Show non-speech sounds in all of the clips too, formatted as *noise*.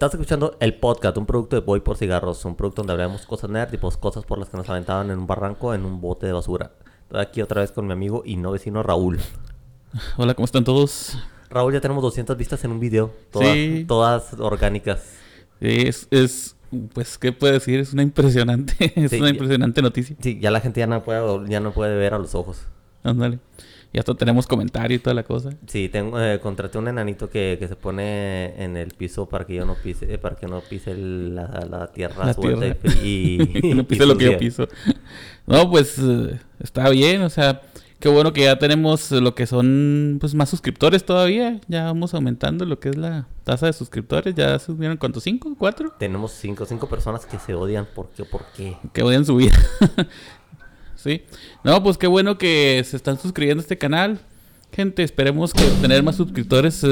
Estás escuchando el podcast, un producto de Voy por Cigarros, un producto donde hablamos cosas nerd y pues cosas por las que nos aventaban en un barranco en un bote de basura. Estoy aquí otra vez con mi amigo y no vecino Raúl. *laughs* Hola, ¿cómo están todos? Raúl, ya tenemos 200 vistas en un video, todas, Sí. todas orgánicas. Es, es, pues, ¿qué puedo decir? Es una impresionante, *laughs* es Sí, una impresionante noticia. Sí, ya la gente ya no puede, ya no puede ver a los ojos. Ándale. Y hasta tenemos comentario y toda la cosa. Sí, tengo, eh, contraté un enanito que, que se pone en el piso para que yo no pise, eh, para que no pise la, la tierra La suelta y tierra. fri- y, *laughs* no y pise lo que yo piso. No, pues, eh, está bien, o sea, qué bueno que ya tenemos lo que son, pues, más suscriptores todavía. Ya vamos aumentando lo que es la tasa de suscriptores. Ya subieron, ¿cuántos? ¿Cinco? ¿Cuatro? Tenemos cinco, cinco personas que se odian. ¿Por qué? ¿Por qué? que odian su vida. *laughs* sí. No, pues qué bueno que se están suscribiendo a este canal. Gente, esperemos que tener más suscriptores.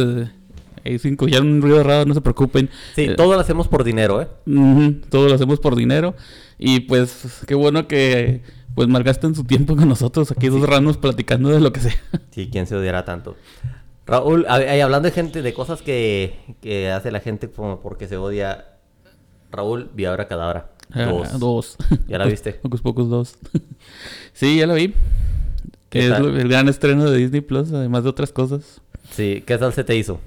Eh, sin escuchar un ruido raro, no se preocupen. Sí, Eh, todo lo hacemos por dinero, ¿eh? ujú, todo lo hacemos por dinero. Y pues qué bueno que pues malgastan su tiempo con nosotros aquí dos ranos platicando de lo que sea. Sí, ¿quién se odiará tanto? Raúl, a- hablando de gente, de cosas que, que hace la gente como porque se odia. Raúl, Viabra Cadabra. Ah, Dos. dos. ¿Ya la *laughs* viste? Pocos pocos dos. *laughs* sí, ya la vi. ¿Qué Es tal? el gran estreno de Disney Plus, además de otras cosas. Sí, ¿qué tal se te hizo?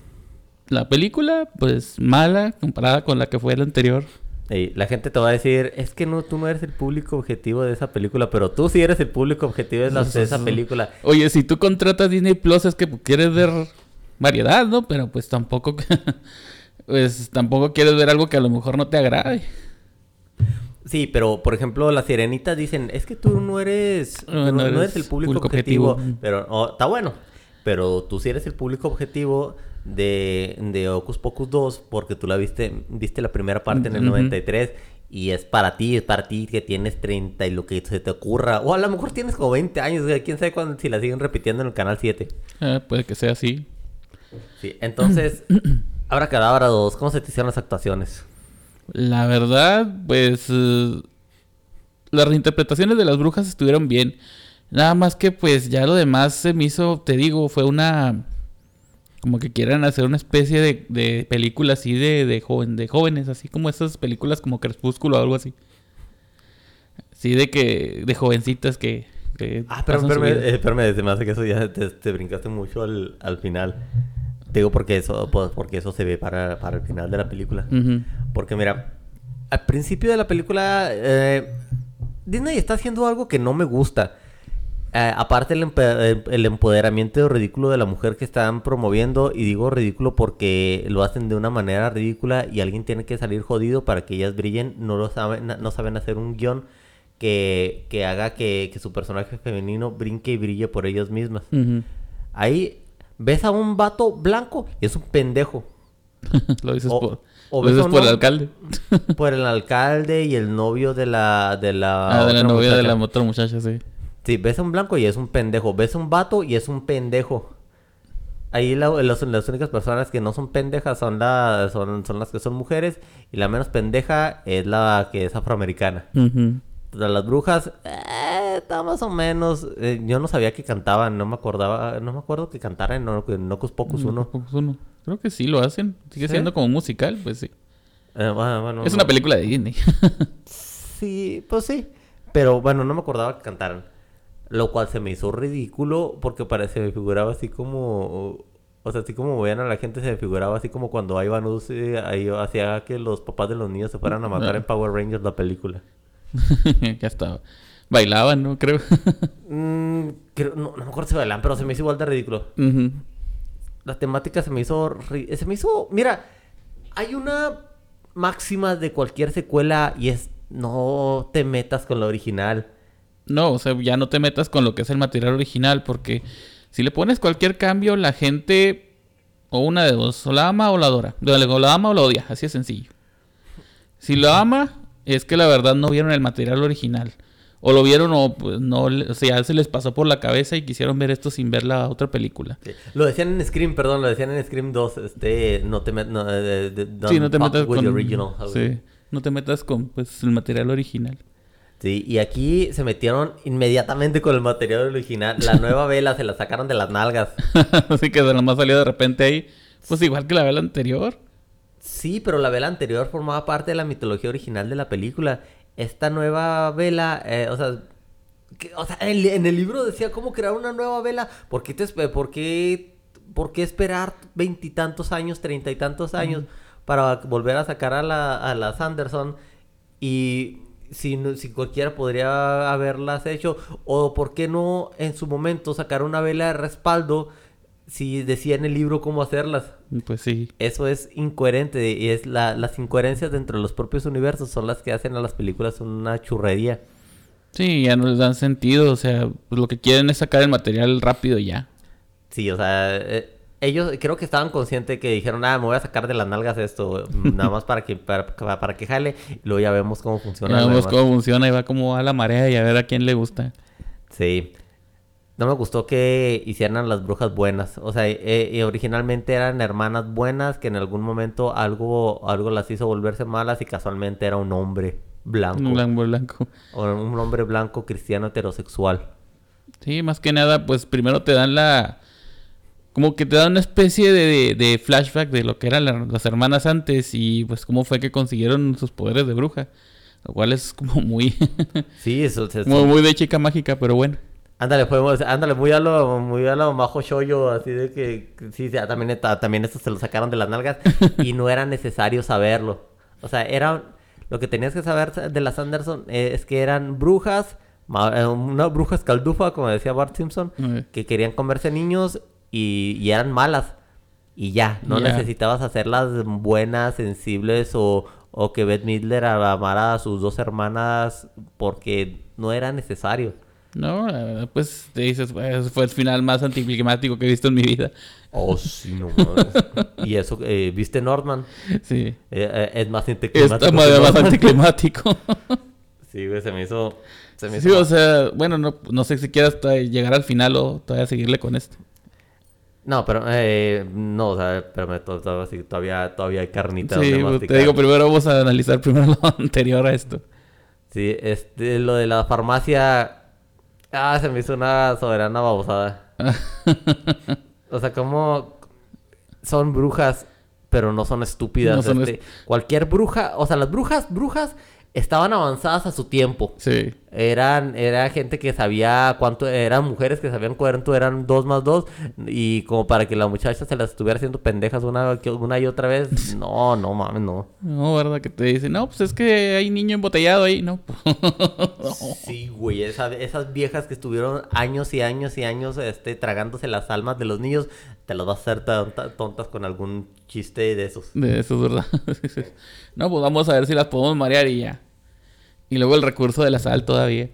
La película, pues mala comparada con la que fue la anterior. Ey, la gente te va a decir, es que no, tú no eres el público objetivo de esa película, pero tú sí eres el público objetivo de, la- de esa película. Oye, si tú contratas Disney Plus es que quieres ver variedad, ¿no? Pero pues tampoco, *laughs* pues tampoco quieres ver algo que a lo mejor no te agrade. Sí, pero por ejemplo, las sirenitas dicen, es que tú no eres, No, no, eres eres el público, público objetivo, objetivo. pero oh, está bueno. Pero tú sí eres el público objetivo de, de Ocus Pocus 2 porque tú la viste, viste la primera parte en el Ujú. 93 y es para ti, es para ti que tienes 30 y lo que se te ocurra. O a lo mejor tienes como 20 años, quién sabe cuándo, si la siguen repitiendo en el canal 7. Eh, puede que sea así. Sí, entonces, *clears throat* Abra Cadabra 2, ¿cómo se te hicieron las actuaciones? La verdad, pues eh, las reinterpretaciones de las brujas estuvieron bien. Nada más que pues ya lo demás se me hizo, te digo, fue una... Como que quieran hacer una especie de, de película así de, de, joven, de jóvenes, así como esas películas como Crepúsculo o algo así. Sí, de que... De jovencitas que... que Ah, pero espérame, vida. eh, espérame, se me hace que eso ya te, te brincaste mucho al, al final. Digo porque eso, pues, porque eso se ve para, para el final de la película. Porque mira, al principio de la película, eh, Disney está haciendo algo que no me gusta. Eh, aparte el, empoderamiento ridículo de la mujer que están promoviendo, y digo ridículo porque lo hacen de una manera ridícula y alguien tiene que salir jodido para que ellas brillen, no lo saben, no saben hacer un guion que, que haga que, que su personaje femenino brinque y brille por ellas mismas. Ahí ves a un vato blanco y es un pendejo. *laughs* lo dices O- por... o lo dices por el alcalde. *laughs* Por el alcalde y el novio de la... De la, Ah, de la novia de la otra muchacha, sí. Sí, ves a un blanco y es un pendejo. Ves a un vato y es un pendejo. Ahí la- los- las únicas personas que no son pendejas son, la, son, son las que son mujeres. Y la menos pendeja es la que es afroamericana. Las brujas, eh, está más o menos. eh, yo no sabía que cantaban, no me acordaba, no me acuerdo que cantaran en, Hocus Pocus 1. Pocus uno. Creo que sí lo hacen. Sigue ¿Sí? siendo como musical, pues sí. Eh, bueno, bueno, es una película de Disney. *laughs* Sí, pues sí. Pero bueno, no me acordaba que cantaran. Lo cual se me hizo ridículo porque parece, me figuraba así como... O sea, así como veían a la gente, se me figuraba así como cuando Ivan Uzi ahí hacía que los papás de los niños se fueran a matar en Power Rangers la película. *laughs* ya estaba. Bailaban, ¿no? Creo. *laughs* Mm, creo- no, no me acuerdo si pero se me hizo igual de ridículo. Ujú. La temática se me hizo... Se me hizo... Mira, hay una máxima de cualquier secuela y es... No te metas con la original. No, o sea, ya no te metas con lo que es el material original, porque si le pones cualquier cambio, la gente, o una de dos, o la ama o la adora. O la ama o la odia, así de sencillo. Si lo ama, es que la verdad no vieron el material original. O lo vieron o pues, no, o sea, se les pasó por la cabeza y quisieron ver esto sin ver la otra película. Sí. Lo decían en Scream, perdón, lo decían en Scream 2, este, no te metas, no, eh, Sí, no te metas con... original. Sí, no te metas con pues, el material original. Sí, y aquí se metieron inmediatamente con el material original. La *laughs* nueva vela se la sacaron de las nalgas. *laughs* Así que de nomás salió de repente ahí. Pues igual que la vela anterior. Sí, pero la vela anterior formaba parte de la mitología original de la película. Esta nueva vela, eh, o sea, que- o sea, en, en el libro decía cómo crear una nueva vela. ¿Por qué, te, por qué, por qué esperar veintitantos años, treinta y tantos años para volver a sacar a la, a la Sanderson? Y si, si cualquiera podría haberlas hecho. O por qué no en su momento sacar una vela de respaldo si decía en el libro cómo hacerlas. Pues sí. Eso es incoherente y es la- las incoherencias dentro de los propios universos son las que hacen a las películas una churrería. Sí, ya no les dan sentido. O sea, pues lo que quieren es sacar el material rápido y ya. Sí, o sea, eh, ellos creo que estaban conscientes que dijeron, ah, me voy a sacar de las nalgas esto, mm, nada más para que para, para- que jale, y luego ya vemos cómo funciona. Ya vemos cómo funciona y va como a la marea y a ver a quién le gusta. Sí. No me gustó que hicieran las brujas buenas. O sea, eh, originalmente eran hermanas buenas que en algún momento algo, algo las hizo volverse malas y casualmente era un hombre blanco. Un blanco blanco. O un hombre blanco cristiano heterosexual. Sí, más que nada, pues primero te dan la... Como que te dan una especie de, flashback de lo que eran la- las hermanas antes y pues cómo fue que consiguieron sus poderes de bruja. Lo cual es como muy... Sí, eso, *laughs* muy, muy de chica mágica, pero bueno. Ándale, podemos, ándale, muy a lo, muy a lo majo shoyo, así de que, sí, ya, también, también esto se lo sacaron de las nalgas y no era necesario saberlo. O sea, era, lo que tenías que saber de las Anderson eh, es que eran brujas, ma- eh, una bruja escaldufa, como decía Bart Simpson, que querían comerse niños y, y eran malas. Y ya, no necesitabas hacerlas buenas, sensibles o, o que Beth Midler amara a sus dos hermanas porque no era necesario. No, la verdad, pues te dices, "Pues, fue el final más anticlimático que he visto en mi vida. Oh, sí, no mames. *laughs* Y eso, eh, ¿viste Norman? Sí. Eh, eh, es más anticlimático. Está más, anticlimático. *laughs* Sí, güey, se me hizo... Se me sí, hizo o sea, bueno, no, no sé si quieras llegar al final o todavía seguirle con esto. No, pero... Eh, no, o sea, to- sí, todavía, todavía hay carnita Sí, pues, te digo, primero vamos a analizar primero *laughs* lo anterior a esto. Sí, este, lo de la farmacia... Ah, se me hizo una soberana babosada. *laughs* O sea, como... Son brujas, pero no son estúpidas. No son este, Cualquier bruja... O sea, las brujas, brujas... Estaban avanzadas a su tiempo. Sí. Eran, era gente que sabía cuánto, eran mujeres que sabían cuánto eran dos más dos y como para que la muchacha se las estuviera haciendo pendejas una, una y otra vez, *laughs* no, no mames, no. No, ¿verdad? Que te dicen, no, pues es que hay niño embotellado ahí, ¿no? *laughs* Sí, güey, esa- esas viejas que estuvieron años y años y años este, tragándose las almas de los niños, te las vas a hacer tonta- tontas con algún chiste de esos. De eso es verdad. *laughs* no, pues vamos a ver si las podemos marear y ya. Y luego el recurso de la sal todavía.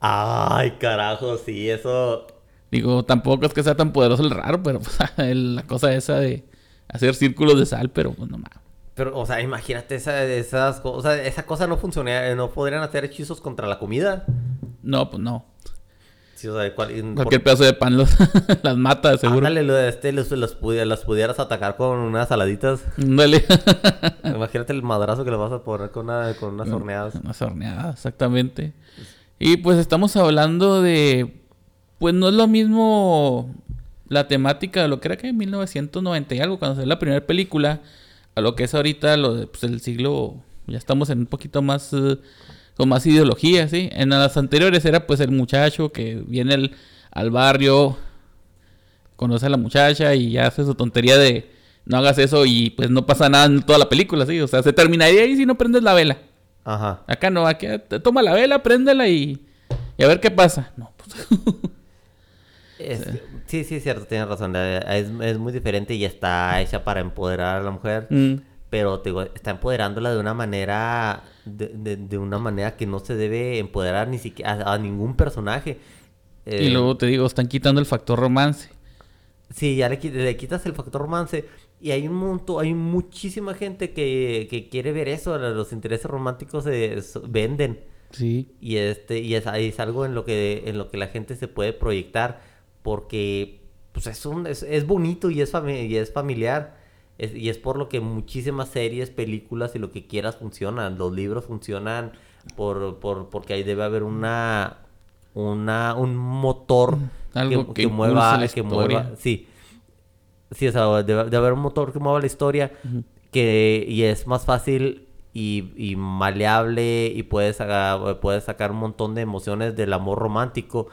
Ay, carajo, sí, eso... Digo, tampoco es que sea tan poderoso el raro, pero *laughs* pues, la cosa esa de hacer círculos de sal, pero pues no mames. Pero, o sea, imagínate esa, esas cosas, esa cosa no funcionaría, no podrían hacer hechizos contra la comida. No, pues no. Sí, o sea, cual- Cualquier pedazo de pan los, *laughs* las mata, seguro. Ándale, lo de este, los, los pudi- las pudieras atacar con unas saladitas. Ándale. *laughs* Imagínate el madrazo que le vas a poner con, una- con unas horneadas. Unas horneadas, exactamente. Y pues estamos hablando de. Pues no es lo mismo la temática de lo que era que en 1990 y algo, cuando salió la primera película, a lo que es ahorita lo de, pues, el siglo. Ya estamos en un poquito más. eh, con más ideología, ¿sí? En las anteriores era pues el muchacho que viene el- al barrio, conoce a la muchacha y ya hace su tontería de no hagas eso y pues no pasa nada en toda la película, ¿sí? O sea, se terminaría ahí si no prendes la vela. Ajá. Acá no, aquí toma la vela, préndela y, y a ver qué pasa. No, pues, *laughs* Es- sí, sí, es cierto, tienes razón. eh, Es, es muy diferente y está hecha para empoderar a la mujer. mm, Pero te digo, está empoderándola de una manera. De, de- de una manera que no se debe empoderar ni siquiera a, a ningún personaje. y Eh, luego te digo, están quitando el factor romance. Sí, ya le, qui- le quitas el factor romance. Y hay un montón, hay muchísima gente que, que quiere ver eso. Los intereses románticos se, venden. Sí. Y este, y es, es algo en lo que, en lo que la gente se puede proyectar. Porque pues es un, es, es bonito y es, fami- y es familiar. Es- y es por lo que muchísimas series, películas y lo que quieras funcionan. Los libros funcionan por, por, porque ahí debe haber una, una, un motor Algo que mueva, la que historia. mueva, sí. Sí, o sea, de, de haber un motor que mueva la historia que y es más fácil y, y maleable y puedes puedes sacar un montón de emociones del amor romántico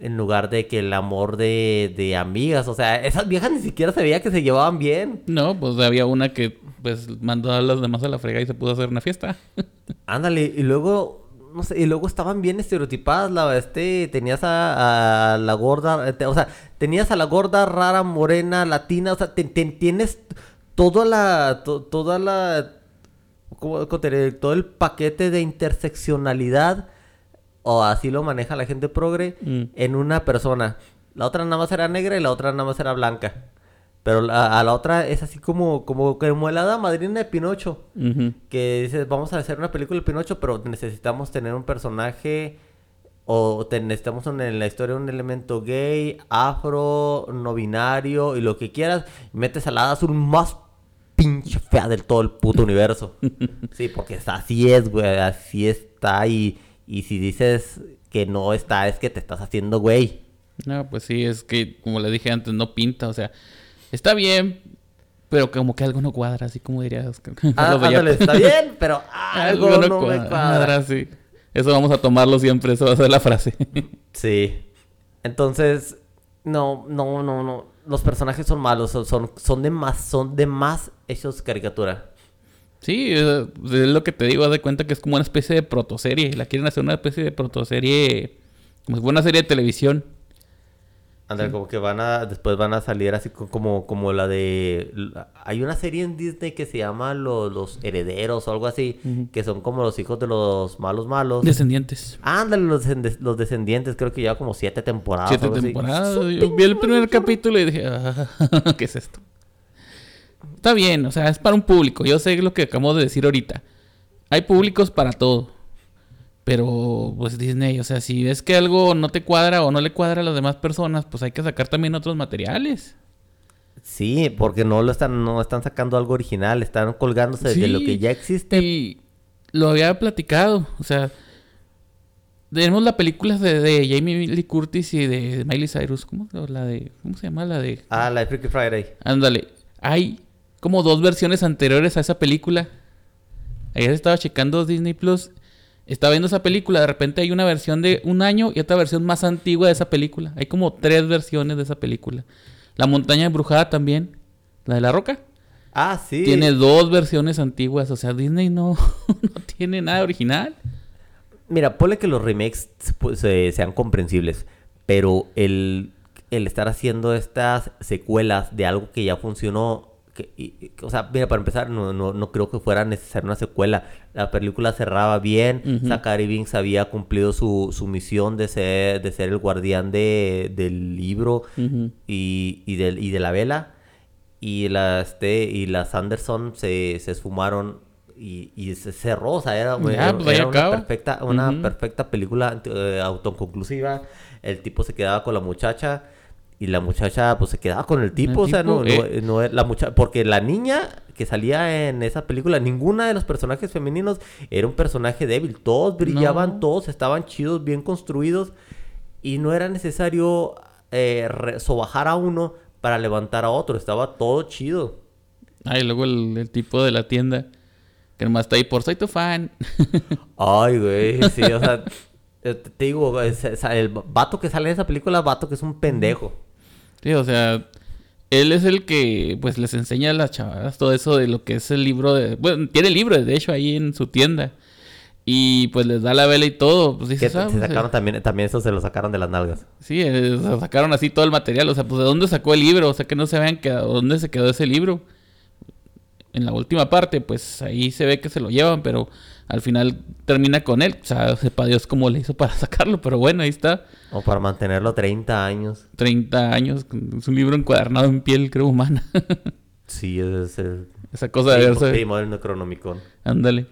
en lugar de que el amor de, de amigas. O sea, esas viejas ni siquiera se veía que se llevaban bien. No, pues había una que pues mandó a los demás a la frega y se pudo hacer una fiesta. *laughs* Ándale, y luego no sé, y luego estaban bien estereotipadas, la, este, tenías a, a la gorda, te- o sea, tenías a la gorda rara, morena, latina, o sea, te- te- tienes toda la, to- toda la, ¿cómo- cómo te diré? todo el paquete de interseccionalidad, o así lo maneja la gente progre, Mm. en una persona. La otra nada más era negra y la otra nada más era blanca. Pero la- a la otra es así como, como, como la hada madrina de Pinocho que dices, vamos a hacer una película de Pinocho, pero necesitamos tener un personaje o te- necesitamos un- en la historia un elemento gay, afro, no binario y lo que quieras. Y metes a la hada azul más pinche fea del todo el puto universo. *laughs* Sí, porque así es, güey, así está y, y si dices que no está, es que te estás haciendo güey. No, pues sí, es que como le dije antes, no pinta, o sea, está bien, pero como que algo no cuadra, así como dirías. *laughs* Ah, ándale, está bien, *laughs* pero algo, no, me cuadra. sí. Eso vamos a tomarlo siempre, eso va a ser la frase. *laughs* Sí. Entonces, no, no, no, no. Los personajes son malos, son, son, son de más, son de más hechos caricatura. Sí, eh, es lo que te digo, haz de cuenta que es como una especie de protoserie. La quieren hacer una especie de protoserie, como si fuera una serie de televisión. André, como que van a, después van a salir así co- como, como la de, hay una serie en Disney que se llama Lo- Los Herederos o algo así, que son como los hijos de los malos malos. Descendientes. Ándale, los, los descendientes, creo que lleva como siete temporadas. Siete temporadas. Yo vi el primer capítulo y dije, "Ah, *laughs* ¿qué es esto? Está bien, o sea, es para un público. Yo sé lo que acabamos de decir ahorita. Hay públicos para todo. Pero, pues Disney, o sea, si ves que algo no te cuadra o no le cuadra a las demás personas, pues hay que sacar también otros materiales. Sí, porque no lo están, no están sacando algo original, están colgándose de lo Sí, que ya existe. Y lo había platicado, o sea, tenemos las películas de, de Jamie Lee Curtis y de Miley Cyrus, ¿cómo, la de, ¿cómo se llama? La de... Ah, la de Freaky Friday. Ándale, hay como dos versiones anteriores a esa película. Ayer estaba checando Disney Plus, estaba viendo esa película, de repente hay una versión de un año y otra versión más antigua de esa película. Hay como tres versiones de esa película. La montaña embrujada también, la de la roca. Ah, sí. Tiene dos versiones antiguas, o sea, Disney no, *laughs* no tiene nada original. Mira, ponle que los remakes pues, eh, sean comprensibles, pero el, el estar haciendo estas secuelas de algo que ya funcionó, que, y- y- o sea, mira, para empezar, no, no, no creo que fuera necesaria una secuela. La película cerraba bien, Ujú. Zachary Binks había cumplido su, su misión de ser, de ser el guardián de, del libro Ujú. y, y, de, y de la vela. Y las, este, y las Anderson se, se esfumaron y, y se cerró. O sea, era, Ya, era- pues era una, perfecta, una Ujú. perfecta película eh, autoconclusiva. El tipo se quedaba con la muchacha y la muchacha pues se quedaba con el tipo. o sea, tipo, no, no- eh. no era la muchacha. Porque la niña que salía en esa película, ninguna de los personajes femeninos era un personaje débil. Todos brillaban, No. todos estaban chidos, bien construidos. Y no era necesario eh, sobajar a uno para levantar a otro. Estaba todo chido. Ah, y luego el, el tipo de la tienda, que nomás está ahí por soy tu fan. *laughs* Ay, güey. Sí, o sea, eh, te digo, el vato que sale en esa película, vato que es un pendejo. Sí, o sea, él es el que pues les enseña a las chavadas todo eso de lo que es el libro de... Bueno, tiene libros, de hecho, ahí en su tienda. Y pues les da la vela y todo. Pues dices, se ah, pues, sacaron eh, también, también eso se lo sacaron de las nalgas. Sí, eh, o sea, sacaron así todo el material. O sea, pues ¿de dónde sacó el libro? O sea, que no se habían quedado. ¿Dónde se quedó ese libro? En la última parte, pues ahí se ve que se lo llevan, pero al final termina con él. O sea, sepa Dios cómo le hizo para *laughs* sacarlo, pero bueno, ahí está. O para mantenerlo 30 años. 30 años, es un libro encuadernado en piel, creo, humana. *laughs* Sí, es el... Esa cosa de verse. Necronomicon. Ándale.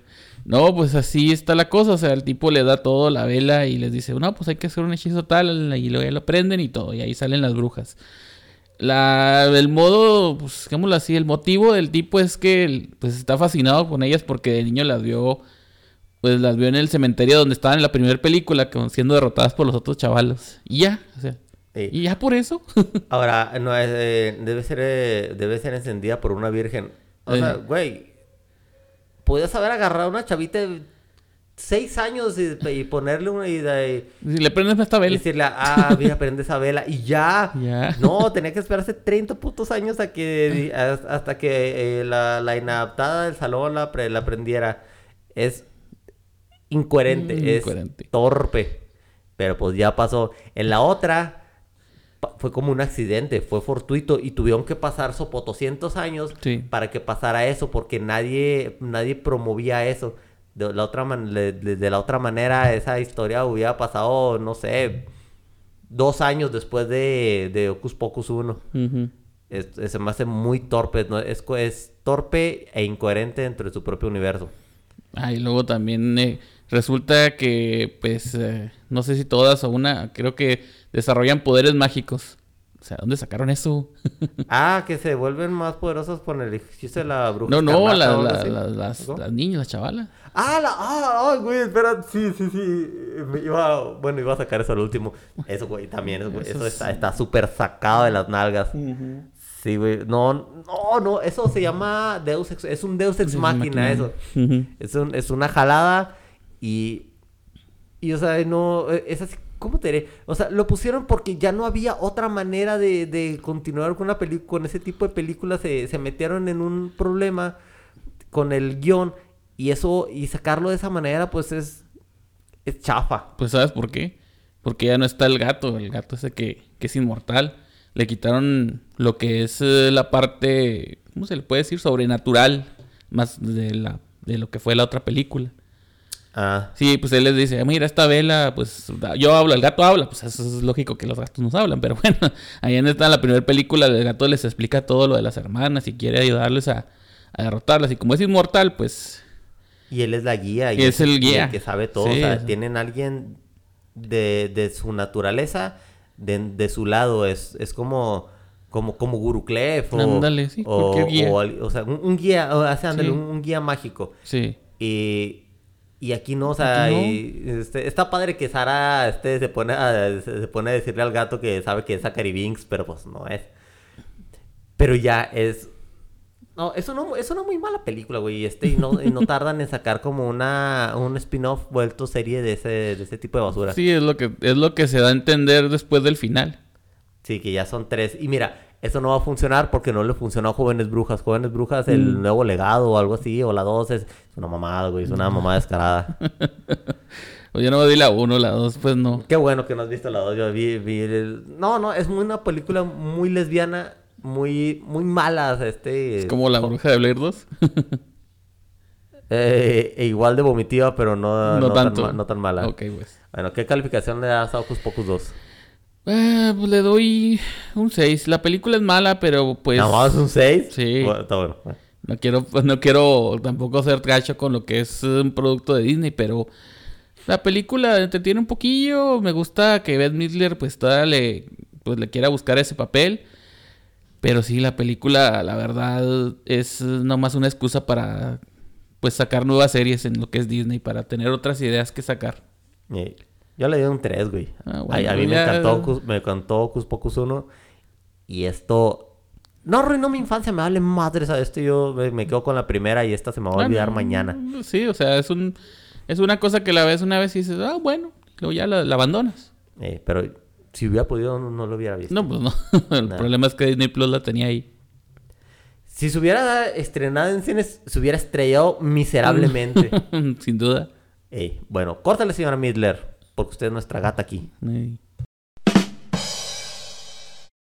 No, pues así está la cosa. O sea, el tipo le da todo la vela y les dice, no, pues hay que hacer un hechizo tal. Y luego ya lo prenden y todo. Y ahí salen las brujas. La, el modo, pues, digámoslo así, el motivo del tipo es que pues está fascinado con ellas porque de niño las vio, pues las vio en el cementerio donde estaban en la primera película, siendo derrotadas por los otros chavalos. Y ya, o sea, Sí. Y ya por eso. *laughs* Ahora, no, es, eh, debe, ser, eh, debe ser encendida por una virgen. O sea, Eh. güey, podías haber agarrado a una chavita de seis años y, y ponerle una y, de- si le prendes esta y vela. decirle, ah, mira, prende esa vela y ya. *laughs* Ya. No, tenía que esperarse 30 putos años a que, as- hasta que eh, la, la inadaptada del salón la, pre- la prendiera. Es incoherente, Mm, es incoherente. torpe. Pero pues ya pasó. En la otra fue como un accidente, fue fortuito y tuvieron que pasar sopotoscientos años Sí. para que pasara eso porque nadie nadie promovía eso. De la otra man- de, la otra manera esa historia hubiera pasado, no sé, dos años después de, de Ocus Pocus 1. Ujú. Es- es- se me hace muy torpe, ¿no? es, es torpe e incoherente dentro de su propio universo. Ah, y luego también eh, resulta que, pues, eh, no sé si todas o una, creo que desarrollan poderes mágicos. O sea, ¿dónde sacaron eso? *laughs* Ah, que se vuelven más poderosos con el ejercicio de la bruja. no, no, la- las, las niñas, las chavalas. Ah, la, ah, ay, güey, espera, sí, sí, sí. Me iba, bueno, iba a sacar eso al último. Eso, güey, también, eso, güey, Eso eso es- está está súper sacado de las nalgas. Sí, güey, no, no, no, eso se llama Deus Ex, es un Deus Ex Máquina, Machina. eso. Es, un- es una jalada y, y, o sea, no, eh, es así, ¿cómo te diré? O sea, lo pusieron porque ya no había otra manera de, de continuar con una película, con ese tipo de películas, se, se metieron en un problema con el guion y eso, y sacarlo de esa manera, pues es, es chafa. Pues ¿sabes por qué? Porque ya no está el gato, el gato ese que, que es inmortal. Le quitaron lo que es eh, la parte, ¿cómo se le puede decir? Sobrenatural, más de, la, de lo que fue la otra película. Ah, Sí, pues él les dice, mira, esta vela, pues yo hablo, el gato habla, pues eso es lógico que los gatos nos hablan, pero *laughs* bueno, ahí en esta, la primera película, el gato les explica todo lo de las hermanas y quiere ayudarles a, a derrotarlas. Y como es inmortal, pues y él es la guía. Y es el guía. que sabe todo. Sí, o sea, eso. tienen alguien de, de su naturaleza, de, de su lado. Es, es como, como, como Guru Clef o, Ándale, sí, o, guía. o o sea, un, un guía, o, sea, ándale, Sí. un, un guía mágico. sí. Y, y aquí no, o sea, Aquí no. y, este, está padre que Sara este, se, pone a, se, pone a decirle al gato que sabe que es Zachary Binks, pero pues no es. Pero ya es... No, es una, es una muy mala película, güey. Este, y, no, y no *laughs* tardan en sacar como una, un spin-off vuelto serie de ese, de ese tipo de basura. Sí. Sí, es lo que es lo que se da a entender después del final. que ya son tres. Y mira, eso no va a funcionar porque no le funcionó a Jóvenes Brujas. Jóvenes Brujas, el Mm. nuevo legado o algo así, o la dos, es, es una mamada, güey. Es una mamada descarada. O *laughs* yo no vi la 1, la 2, pues no. Qué bueno que no has visto la 2. Yo vi, vi el- No, no, es muy una película muy lesbiana, muy, muy mala. Este, Es como la bruja de Blair 2. *laughs* eh, e igual de vomitiva, pero no, no, no tanto. Tan, no tan mala. Ok, pues. Bueno, ¿qué calificación le das a Ocus Pocus 2? Eh, pues le doy un 6. La película es mala, pero pues ¿Nada más un 6? Sí. Bueno, está bueno. no quiero pues, no quiero tampoco ser gacho con lo que es un producto de Disney, pero la película entretiene un poquillo. Me gusta que Beth Midler pues todavía le pues le quiera buscar ese papel. Pero sí, la película, la verdad, es nomás una excusa para pues sacar nuevas series en lo que es Disney, para tener otras ideas que sacar. Eh, Yo le doy un 3, güey. Ah, bueno, a mí me ya- encantó, Ocus, me encantó Ocus Pocus 1. Y esto... No arruinó mi infancia, me vale madres a esto. Yo me, me quedo con la primera y esta se me va a Ah, olvidar no, mañana. Sí, o sea, es un es una cosa que la ves una vez y dices, ah, bueno, luego ya la, la abandonas. Eh, pero si hubiera podido, no, no lo hubiera visto. No, pues no. *laughs* El problema es que Disney Plus la tenía ahí. Si se hubiera estrenado en cines, se hubiera estrellado miserablemente. *laughs* Sin duda. Eh, bueno, córtale, señora Midler, porque usted es nuestra gata aquí.